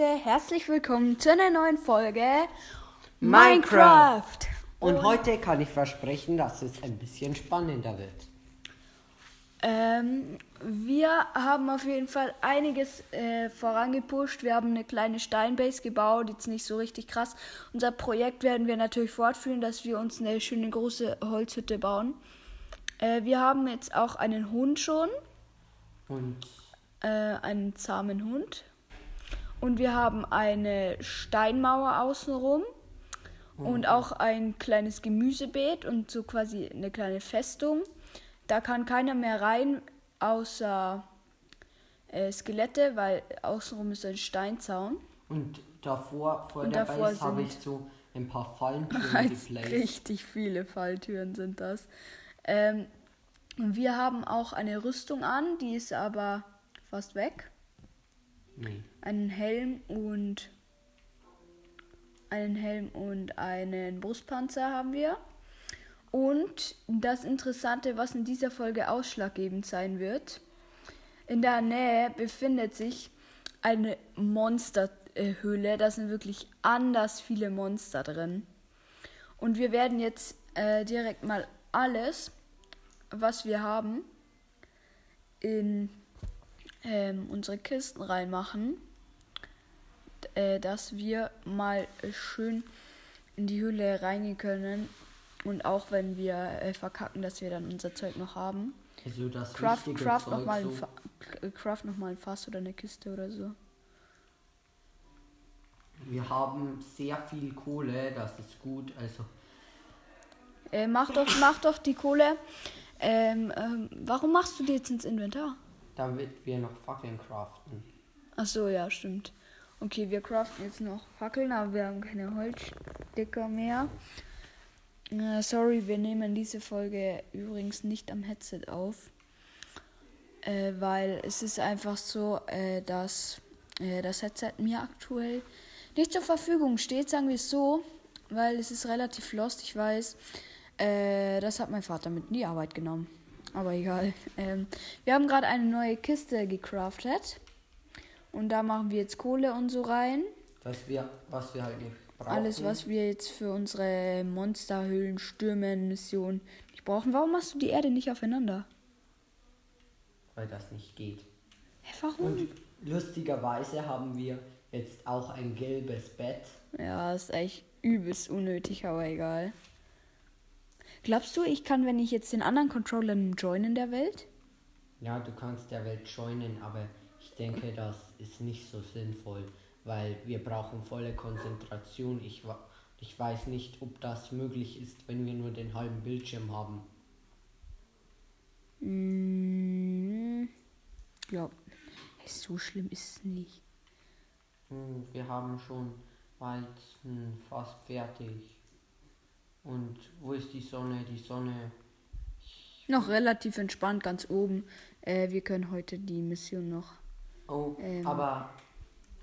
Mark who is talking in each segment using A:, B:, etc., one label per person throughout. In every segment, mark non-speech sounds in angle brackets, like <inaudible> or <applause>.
A: Leute, herzlich willkommen zu einer neuen Folge
B: Minecraft. Und heute kann ich versprechen, dass es ein bisschen spannender wird.
A: Ähm, wir haben auf jeden Fall einiges äh, vorangepusht. Wir haben eine kleine Steinbase gebaut, jetzt nicht so richtig krass. Unser Projekt werden wir natürlich fortführen, dass wir uns eine schöne große Holzhütte bauen. Äh, wir haben jetzt auch einen Hund schon,
B: Und
A: äh, einen zahmen Hund. Und wir haben eine Steinmauer außenrum und auch ein kleines Gemüsebeet und so quasi eine kleine Festung. Da kann keiner mehr rein, außer äh, Skelette, weil außenrum ist ein Steinzaun.
B: Und davor, vor
A: Und
B: der
A: davor
B: Base, habe ich so ein paar Fallentüren <laughs>
A: Als
B: geplaced.
A: richtig viele Falltüren sind das. Ähm, wir haben auch eine Rüstung an, die ist aber fast weg.
B: Nee.
A: Einen Helm und einen Helm und einen Brustpanzer haben wir. Und das Interessante, was in dieser Folge ausschlaggebend sein wird, in der Nähe befindet sich eine Monsterhöhle. Da sind wirklich anders viele Monster drin. Und wir werden jetzt äh, direkt mal alles, was wir haben, in ähm, unsere Kisten reinmachen, äh, dass wir mal schön in die Höhle reingehen können. Und auch wenn wir äh, verkacken, dass wir dann unser Zeug noch haben.
B: Also das
A: Craft, craft
B: Zeug
A: nochmal ein,
B: so,
A: äh, craft noch mal ein Fass oder eine Kiste oder so.
B: Wir haben sehr viel Kohle, das ist gut. Also
A: Äh, mach, doch, mach doch die Kohle. Ähm, ähm, warum machst du die jetzt ins Inventar?
B: Damit wir noch Fackeln craften.
A: Ach so, ja, stimmt. Okay, wir craften jetzt noch Fackeln, aber wir haben keine Holzsticker mehr. Äh, sorry, wir nehmen diese Folge übrigens nicht am Headset auf. Äh, weil es ist einfach so, äh, dass äh, das Headset mir aktuell nicht zur Verfügung steht, sagen wir es so. Weil es ist relativ lost, ich weiß. Äh, das hat mein Vater mit in die Arbeit genommen. Aber egal. Ähm, wir haben gerade eine neue Kiste gecraftet. Und da machen wir jetzt Kohle und so rein.
B: Was wir, was wir halt brauchen.
A: Alles, was wir jetzt für unsere Monsterhöhlen, Stürmen, Mission nicht brauchen. Warum machst du die Erde nicht aufeinander?
B: Weil das nicht geht.
A: Hä, warum?
B: Und lustigerweise haben wir jetzt auch ein gelbes Bett.
A: Ja, ist echt übelst unnötig, aber egal. Glaubst du, ich kann, wenn ich jetzt den anderen Controller joinen der Welt?
B: Ja, du kannst der Welt joinen, aber ich denke, das ist nicht so sinnvoll, weil wir brauchen volle Konzentration. Ich, ich weiß nicht, ob das möglich ist, wenn wir nur den halben Bildschirm haben.
A: Mm, ja, so schlimm ist es nicht.
B: Hm, wir haben schon Weizen fast fertig. Und wo ist die Sonne? Die Sonne.
A: Noch relativ entspannt, ganz oben. Äh, wir können heute die Mission noch.
B: Oh,
A: Ähm.
B: aber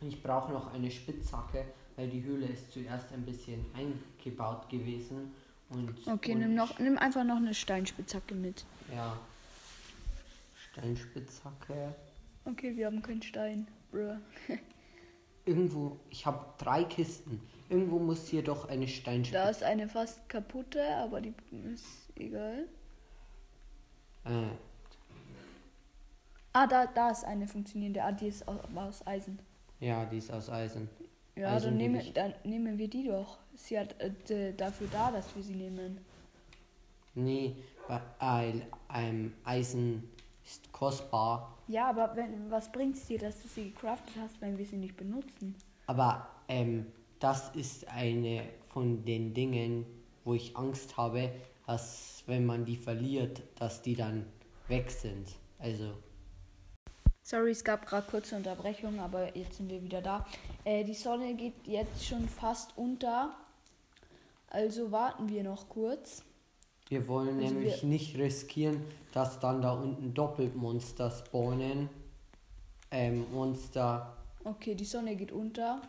B: ich brauche noch eine Spitzhacke, weil die Höhle ist zuerst ein bisschen eingebaut gewesen. Und,
A: Okay,
B: und
A: nimm, noch, nimm einfach noch eine Steinspitzhacke mit.
B: Ja. Steinspitzhacke.
A: Okay, wir haben keinen Stein. Bruh. <laughs>
B: Irgendwo, ich habe drei Kisten. Irgendwo muss hier doch eine
A: Da
B: Steinspitzhacke.
A: ist eine fast kaputte, aber die ist egal.
B: Äh,
A: Ah, da, da ist eine funktionierende. Ah, die ist aus, aus Eisen.
B: ja, die ist aus Eisen.
A: Ja,
B: Eisen
A: dann,
B: ich.
A: dann nehmen wir die doch. Sie hat äh, dafür da, dass wir sie nehmen.
B: Nee, weil ähm, Eisen ist kostbar.
A: Ja, aber wenn, was bringt es dir, dass du sie gecraftet hast, wenn wir sie nicht benutzen?
B: Aber ähm, das ist eine von den Dingen, wo ich Angst habe, dass wenn man die verliert, dass die dann weg sind. Also,
A: Sorry, es gab gerade kurze Unterbrechung, aber jetzt sind wir wieder da. Äh, die Sonne geht jetzt schon fast unter. Also warten wir noch kurz.
B: Wir wollen
A: Also
B: nämlich
A: wir-
B: nicht riskieren, dass dann da unten doppelt Monster spawnen. Ähm, Monster,
A: Okay, die Sonne geht unter.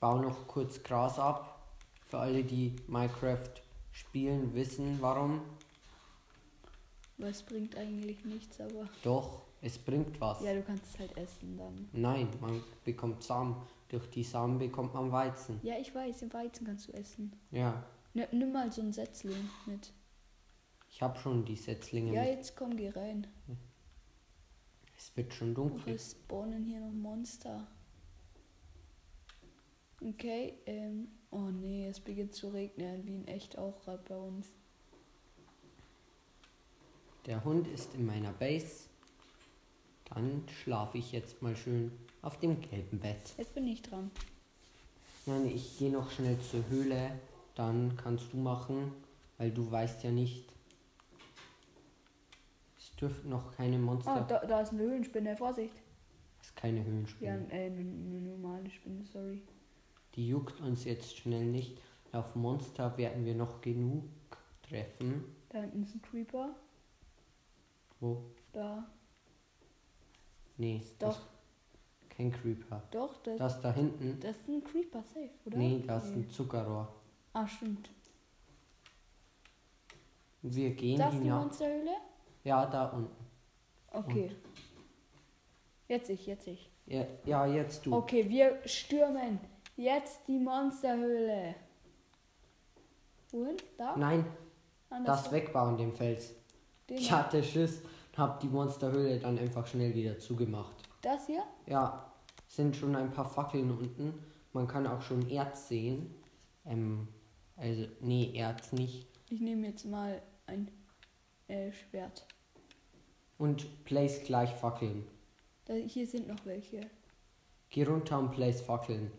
B: bau noch kurz Gras ab. Für alle, die Minecraft spielen, wissen warum.
A: Was bringt eigentlich nichts, aber.
B: Doch, Es bringt was.
A: Ja, du kannst es halt essen dann.
B: Nein, man bekommt Samen. Durch die Samen bekommt man Weizen.
A: Ja, ich weiß, den Weizen kannst du essen.
B: Ja,
A: Nimm, nimm mal so ein Setzling mit.
B: ich habe schon die Setzlinge.
A: Ja,
B: mit.
A: jetzt komm, geh rein.
B: Es wird schon
A: Wir
B: dunkel.
A: spawnen hier noch Monster. Okay, ähm. Oh nee, es beginnt zu regnen, wie in echt auch gerade bei uns.
B: Der Hund ist in meiner Base. Dann schlafe ich jetzt mal schön auf dem gelben Bett.
A: Jetzt bin ich dran.
B: Nein, ich gehe noch schnell zur Höhle. Dann kannst du machen, weil du weißt ja nicht. Es dürften noch keine Monster.
A: Ah, da, da ist eine Höhlenspinne, Vorsicht.
B: Das ist keine
A: Ja,
B: Höhlenspinne.
A: äh, eine, normale Spinne, sorry.
B: Die juckt uns jetzt schnell nicht. Auf Monster werden wir noch genug treffen.
A: Da hinten ist ein Creeper.
B: Wo?
A: Da.
B: Nee,
A: Doch,
B: das- kein Creeper.
A: doch, das,
B: Das da hinten.
A: das ist ein Creeper, safe, oder?
B: Nee, das ist ein Zuckerrohr.
A: Ah, stimmt.
B: Wir gehen
A: Das ist die
B: hinaus.
A: Monsterhöhle?
B: Ja, da unten.
A: Okay. Jetzt ich, jetzt ich.
B: Ja, ja jetzt du.
A: Okay, wir stürmen jetzt die Monsterhöhle. Wohin? Da?
B: Nein,
A: Anders.
B: das wegbauen, dem Fels.
A: Den
B: Ich hatte Schiss und hab die Monsterhöhle dann einfach schnell wieder zugemacht.
A: Das hier?
B: Ja, sind schon ein paar Fackeln unten. Man kann auch schon Erz sehen. Ähm, also, nee, Erz nicht.
A: Ich nehme jetzt mal ein äh, Schwert.
B: Und place gleich Fackeln.
A: Da, hier sind noch welche.
B: Geh runter und place Fackeln.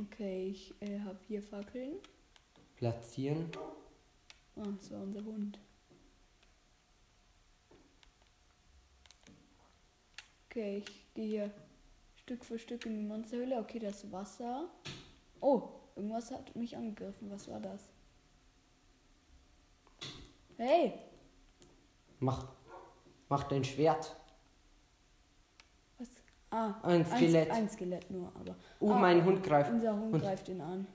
A: Okay, ich äh, habe hier Fackeln.
B: Platzieren.
A: Ah, das war unser Hund. Okay, ich gehe hier Stück für Stück in die Monsterhöhle. Okay, das Wasser. Oh, irgendwas hat mich angegriffen. Was war das? Hey,
B: Mach, mach dein Schwert.
A: was? Ah,
B: Ein Skelett.
A: Ein, Skelett nur, aber.
B: Oh,
A: ah,
B: mein Hund greift.
A: Unser Hund
B: Und-
A: greift ihn an.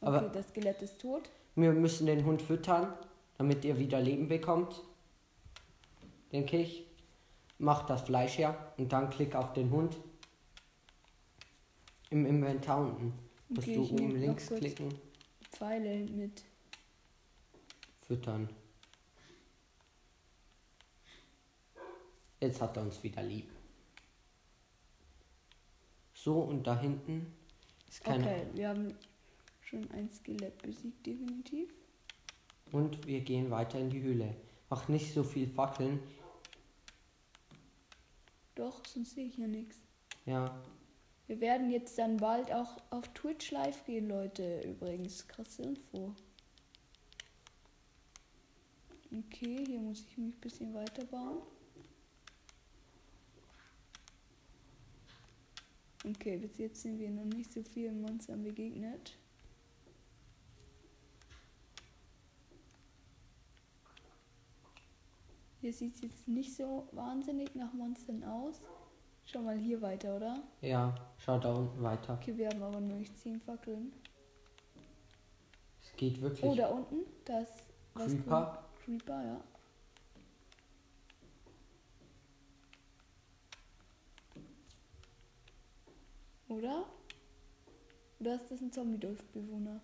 A: Okay,
B: Aber-
A: das Skelett ist tot.
B: Wir müssen den Hund füttern, damit er wieder Leben bekommt. Denke ich. Mach das Fleisch her und dann klick auf den Hund. Im Inventar unten. Musst
A: Okay,
B: du oben links klicken.
A: Pfeile mit.
B: Füttern. Jetzt hat er uns wieder lieb. So, und da hinten ist keine.
A: Okay, wir haben schon ein Skelett besiegt, definitiv.
B: Und wir gehen weiter in die Höhle. Mach nicht so viel Fackeln.
A: Doch, sonst sehe ich ja nichts.
B: Ja,
A: Wir werden jetzt dann bald auch auf Twitch live gehen, Leute. Übrigens, krasse Info. Okay, hier muss ich mich ein bisschen weiterbauen. Okay, bis jetzt sind wir noch nicht so vielen Monstern begegnet. Hier sieht es jetzt nicht so wahnsinnig nach Monstern aus. Schau mal hier weiter, oder?
B: ja, schau da unten weiter.
A: Okay, wir haben aber nur nicht 10 Fackeln.
B: Es geht wirklich.
A: Oh, da unten, das
B: Creeper.
A: Creeper, ja. Oder? Oder ist das ein Zombie-Dorfbewohner?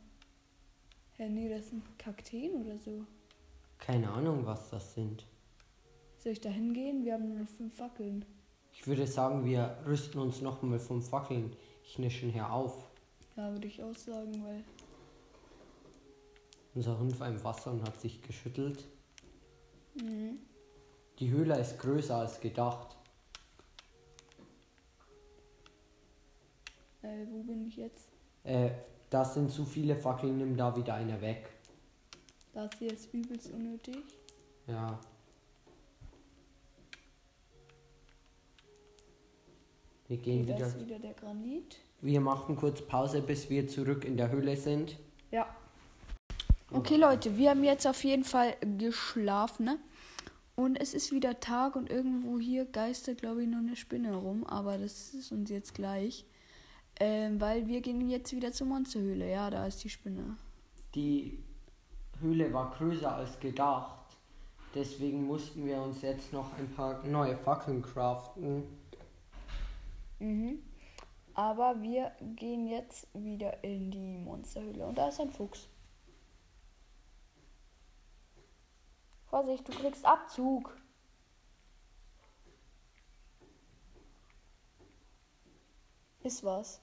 A: Hä, nee, das sind Kakteen oder so.
B: Keine Ahnung, was das sind.
A: Soll ich da hingehen? Wir haben nur noch fünf Fackeln.
B: Ich würde sagen, wir rüsten uns nochmal vom Fackeln Knischen her auf.
A: Ja, würde ich auch sagen, weil.
B: Unser Hund war im Wasser und hat sich geschüttelt.
A: Mhm.
B: Die Höhle ist größer als gedacht.
A: Äh, wo bin ich jetzt?
B: Äh, das sind zu viele Fackeln, nimm da wieder eine weg.
A: Das hier ist übelst unnötig.
B: Ja. Wir gehen
A: Okay, das
B: wieder.
A: ist wieder der Granit.
B: Wir machen kurz Pause, bis wir zurück in der Höhle sind.
A: Ja. Okay, Leute, wir haben jetzt auf jeden Fall geschlafen. Ne? Und es ist wieder Tag und irgendwo hier geistert, glaube ich, noch eine Spinne rum. Aber das ist uns jetzt gleich. Ähm, weil wir gehen jetzt wieder zur Monsterhöhle. Ja, da ist die Spinne.
B: Die Höhle war größer als gedacht, Deswegen mussten wir uns jetzt noch ein paar neue Fackeln craften.
A: Mhm. Aber wir gehen jetzt wieder in die Monsterhöhle und da ist ein Fuchs. Vorsicht, du kriegst Abzug. Ist was.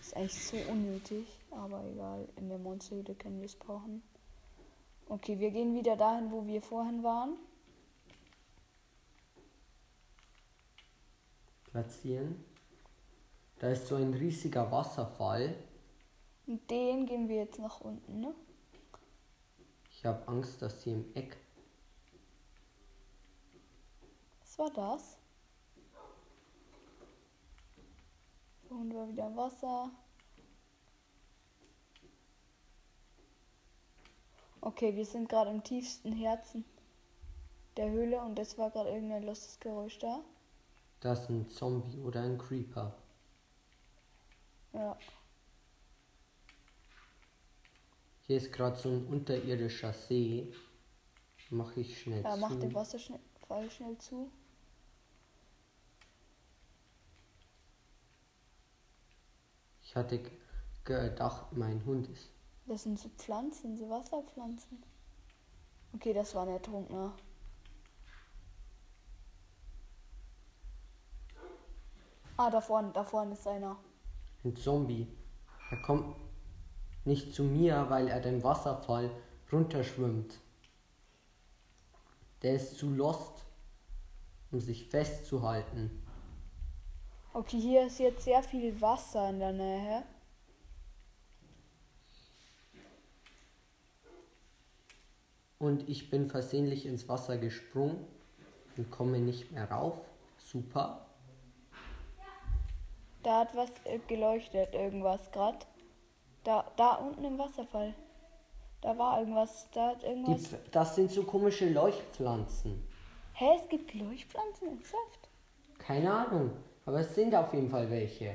A: Ist eigentlich so unnötig, aber egal. In der Monsterhöhle können wir es brauchen. Okay, wir gehen wieder dahin, wo wir vorhin waren.
B: Platzieren. Da ist so ein riesiger Wasserfall.
A: Und den gehen wir jetzt nach unten, ne?
B: Ich habe Angst, dass sie im Eck.
A: Was war das? Und war wieder Wasser. Okay, wir sind gerade im tiefsten Herzen der Höhle und es war gerade irgendein lustiges Geräusch da.
B: Das ist ein Zombie oder ein Creeper.
A: Ja.
B: Hier ist gerade so ein unterirdischer See. Mache ich schnell
A: Ja,
B: zu.
A: mach den Wasserfall schnell zu.
B: Ich hatte gedacht, mein Hund ist.
A: Das sind so Pflanzen, so Wasserpflanzen. Okay, das war ein Ertrunkener. Ah, da vorne, da vorne ist einer.
B: Ein Zombie. Er kommt nicht zu mir, weil er den Wasserfall runterschwimmt. Der ist zu lost, um sich festzuhalten.
A: Okay, hier ist jetzt sehr viel Wasser in der Nähe.
B: Und ich bin versehentlich ins Wasser gesprungen und komme nicht mehr rauf. Super.
A: Da hat was äh, geleuchtet, irgendwas gerade. Da, da unten im Wasserfall. Da war irgendwas, da hat
B: Die,
A: irgendwas.
B: Pf- das sind so komische Leuchtpflanzen.
A: Hä, es gibt Leuchtpflanzen im Saft?
B: Keine Ahnung, aber es sind auf jeden Fall welche.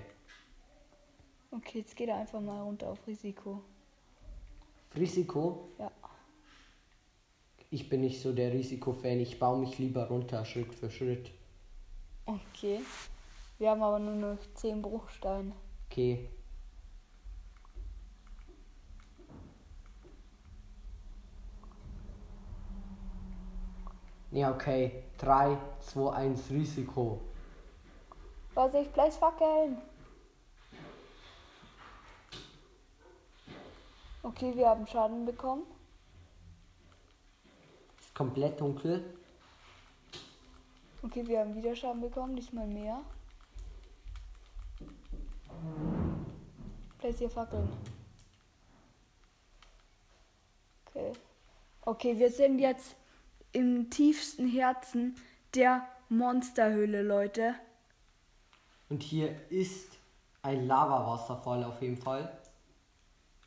A: Okay, jetzt geht er einfach mal runter auf Risiko.
B: Risiko,
A: Ja.
B: ich bin nicht so der Risikofan, ich baue mich lieber runter, Schritt für Schritt.
A: Okay. Wir haben aber nur noch 10 Bruchsteine.
B: Okay. Ja, okay. 3, 2, 1, Risiko.
A: Vorsicht, Place Fackeln! Okay, wir haben Schaden bekommen.
B: Ist komplett dunkel.
A: Okay, wir haben wieder Schaden bekommen, diesmal mehr. Platzier Fackeln. Okay. Okay, wir sind jetzt im tiefsten Herzen der Monsterhöhle, Leute.
B: Und hier ist ein Lavawasserfall auf jeden Fall.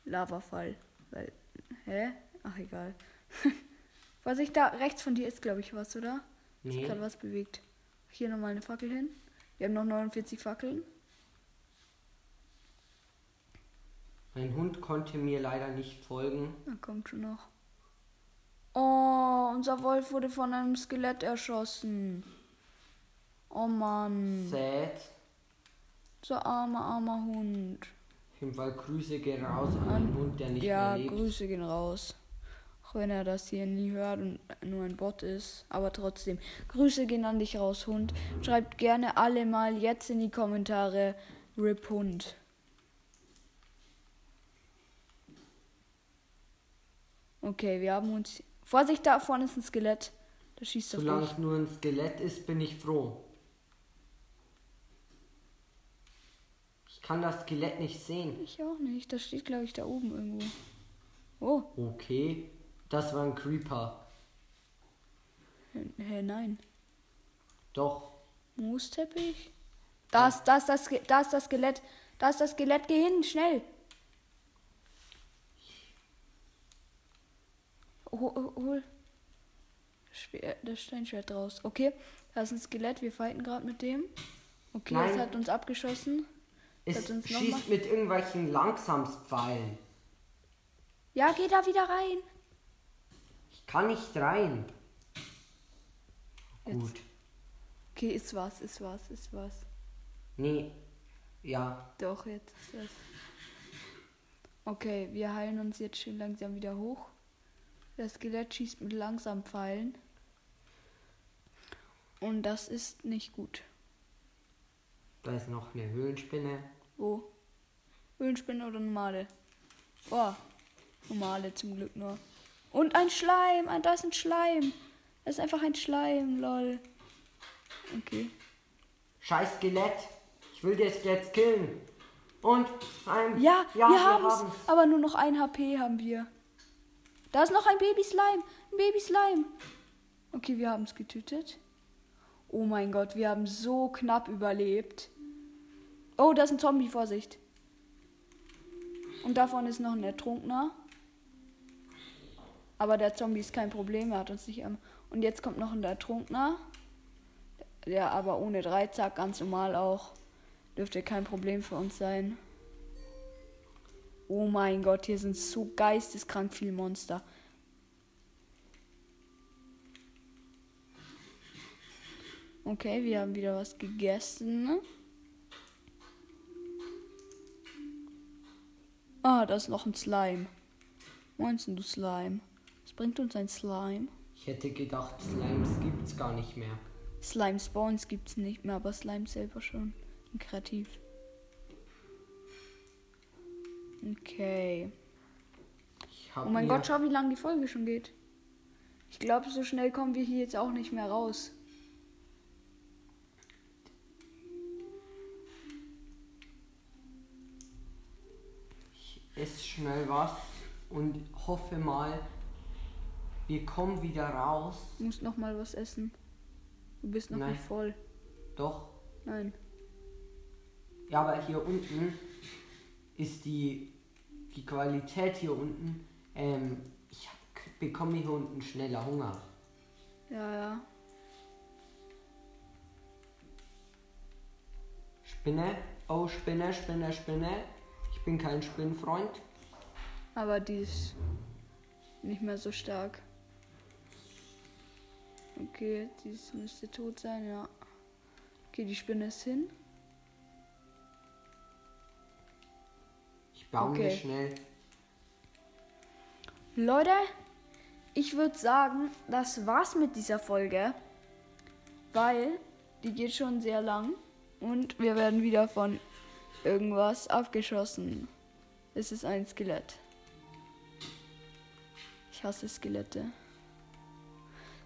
A: Lavafall. Weil. Hä? Ach egal. <laughs> was ich da rechts von dir ist, glaube ich, was, oder? Ist
B: Nee.
A: gerade was bewegt. Hier nochmal eine Fackel hin. Wir haben noch 49 Fackeln.
B: Mein Hund konnte mir leider nicht folgen.
A: Na, kommt schon noch. Oh, unser Wolf wurde von einem Skelett erschossen. Oh Mann.
B: Sad.
A: So armer, armer Hund.
B: Auf jeden Fall Grüße gehen raus an den Hund, der nicht
A: ja,
B: mehr lebt.
A: Grüße gehen raus. Auch wenn er das hier nie hört und nur ein Bot ist. Aber trotzdem, Grüße gehen an dich raus, Hund. Schreibt gerne alle mal jetzt in die Kommentare RIP Hund. Okay, wir haben uns. Vorsicht, da vorne ist ein Skelett. Das schießt auf
B: Solange es nur ein Skelett ist, bin ich froh. Ich kann das Skelett nicht sehen.
A: Ich auch nicht. Das steht, glaube ich, da oben irgendwo. Oh,
B: Okay, das war ein Creeper.
A: hä, hä, nein.
B: Doch,
A: Moosteppich? Da ist, da, ist das, da ist das Skelett. Da ist das Skelett. Geh hin, schnell. Hol, hol das Schwer- das Steinschwert raus. Okay, da ist ein Skelett. Wir fighten gerade mit dem. Okay,
B: Nein.
A: es hat uns abgeschossen.
B: es
A: uns
B: schießt mit irgendwelchen Langsamspfeilen.
A: Ja, geh da wieder rein.
B: Ich kann nicht rein.
A: Jetzt.
B: Gut.
A: Okay, ist was, ist was, ist was.
B: Nee. Ja.
A: Doch, jetzt ist was. Okay, wir heilen uns jetzt schön langsam wieder hoch. Das Skelett schießt mit langsam Pfeilen. Und das ist nicht gut.
B: Da ist noch eine Höhlenspinne.
A: Wo? Höhlenspinne oder normale? Boah, normale zum Glück nur. Und ein Schleim, ein, da ist ein Schleim. Das ist einfach ein Schleim, lol. Okay.
B: Scheiß Skelett. Ich will dich jetzt killen. Und ein.
A: Ja,
B: ja
A: wir haben's.
B: haben's.
A: Aber nur noch ein HP haben wir. Da ist noch ein Baby-Slime. Ein Baby-Slime. Okay, wir haben es getötet. Oh mein Gott, wir haben so knapp überlebt. Oh, da ist ein Zombie, Vorsicht. Und davon ist noch ein Ertrunkener. Aber der Zombie ist kein Problem, er hat uns nicht. Und jetzt kommt noch ein Ertrunkener. Der aber ohne Dreizack, ganz normal auch. Dürfte kein Problem für uns sein. Oh mein Gott, hier sind so geisteskrank viele Monster. Okay, wir haben wieder was gegessen. Ah, da ist noch ein Slime. Meinst du Slime? Was bringt uns ein Slime?
B: Ich hätte gedacht, Slimes gibt's gar nicht mehr.
A: Slime Spawns gibt's nicht mehr, aber Slime selber schon. Kreativ. Okay. Oh mein Gott, schau, wie lange die Folge schon geht. Ich glaube, so schnell kommen wir hier jetzt auch nicht mehr raus.
B: Ich esse schnell was und hoffe mal, wir kommen wieder raus.
A: Du musst noch mal was essen. Du bist noch
B: Nein.
A: nicht voll.
B: Doch.
A: Nein.
B: Ja, aber hier unten ist die, die Qualität hier unten. Ähm, ich hab- bekomme hier unten schneller Hunger.
A: Ja, ja.
B: Spinne. Oh, Spinne, Spinne, Spinne. Ich bin kein Spinnenfreund.
A: Aber die ist nicht mehr so stark. Okay, die müsste tot sein, ja. Okay, die Spinne ist hin.
B: Ich baue mir
A: Okay.
B: schnell.
A: Leute, ich würde sagen, das war's mit dieser Folge. Weil die geht schon sehr lang. Und wir werden wieder von irgendwas abgeschossen. Es ist ein Skelett. Ich hasse Skelette.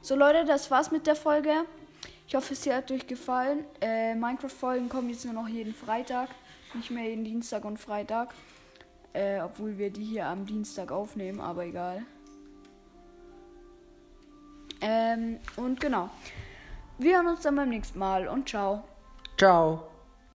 A: So Leute, das war's mit der Folge. Ich hoffe, es hat euch gefallen. Äh, Minecraft-Folgen kommen jetzt nur noch jeden Freitag. Nicht mehr jeden Dienstag und Freitag. Äh, obwohl wir die hier am Dienstag aufnehmen, aber egal. Ähm, und genau. Wir hören uns dann beim nächsten Mal und ciao.
B: Ciao.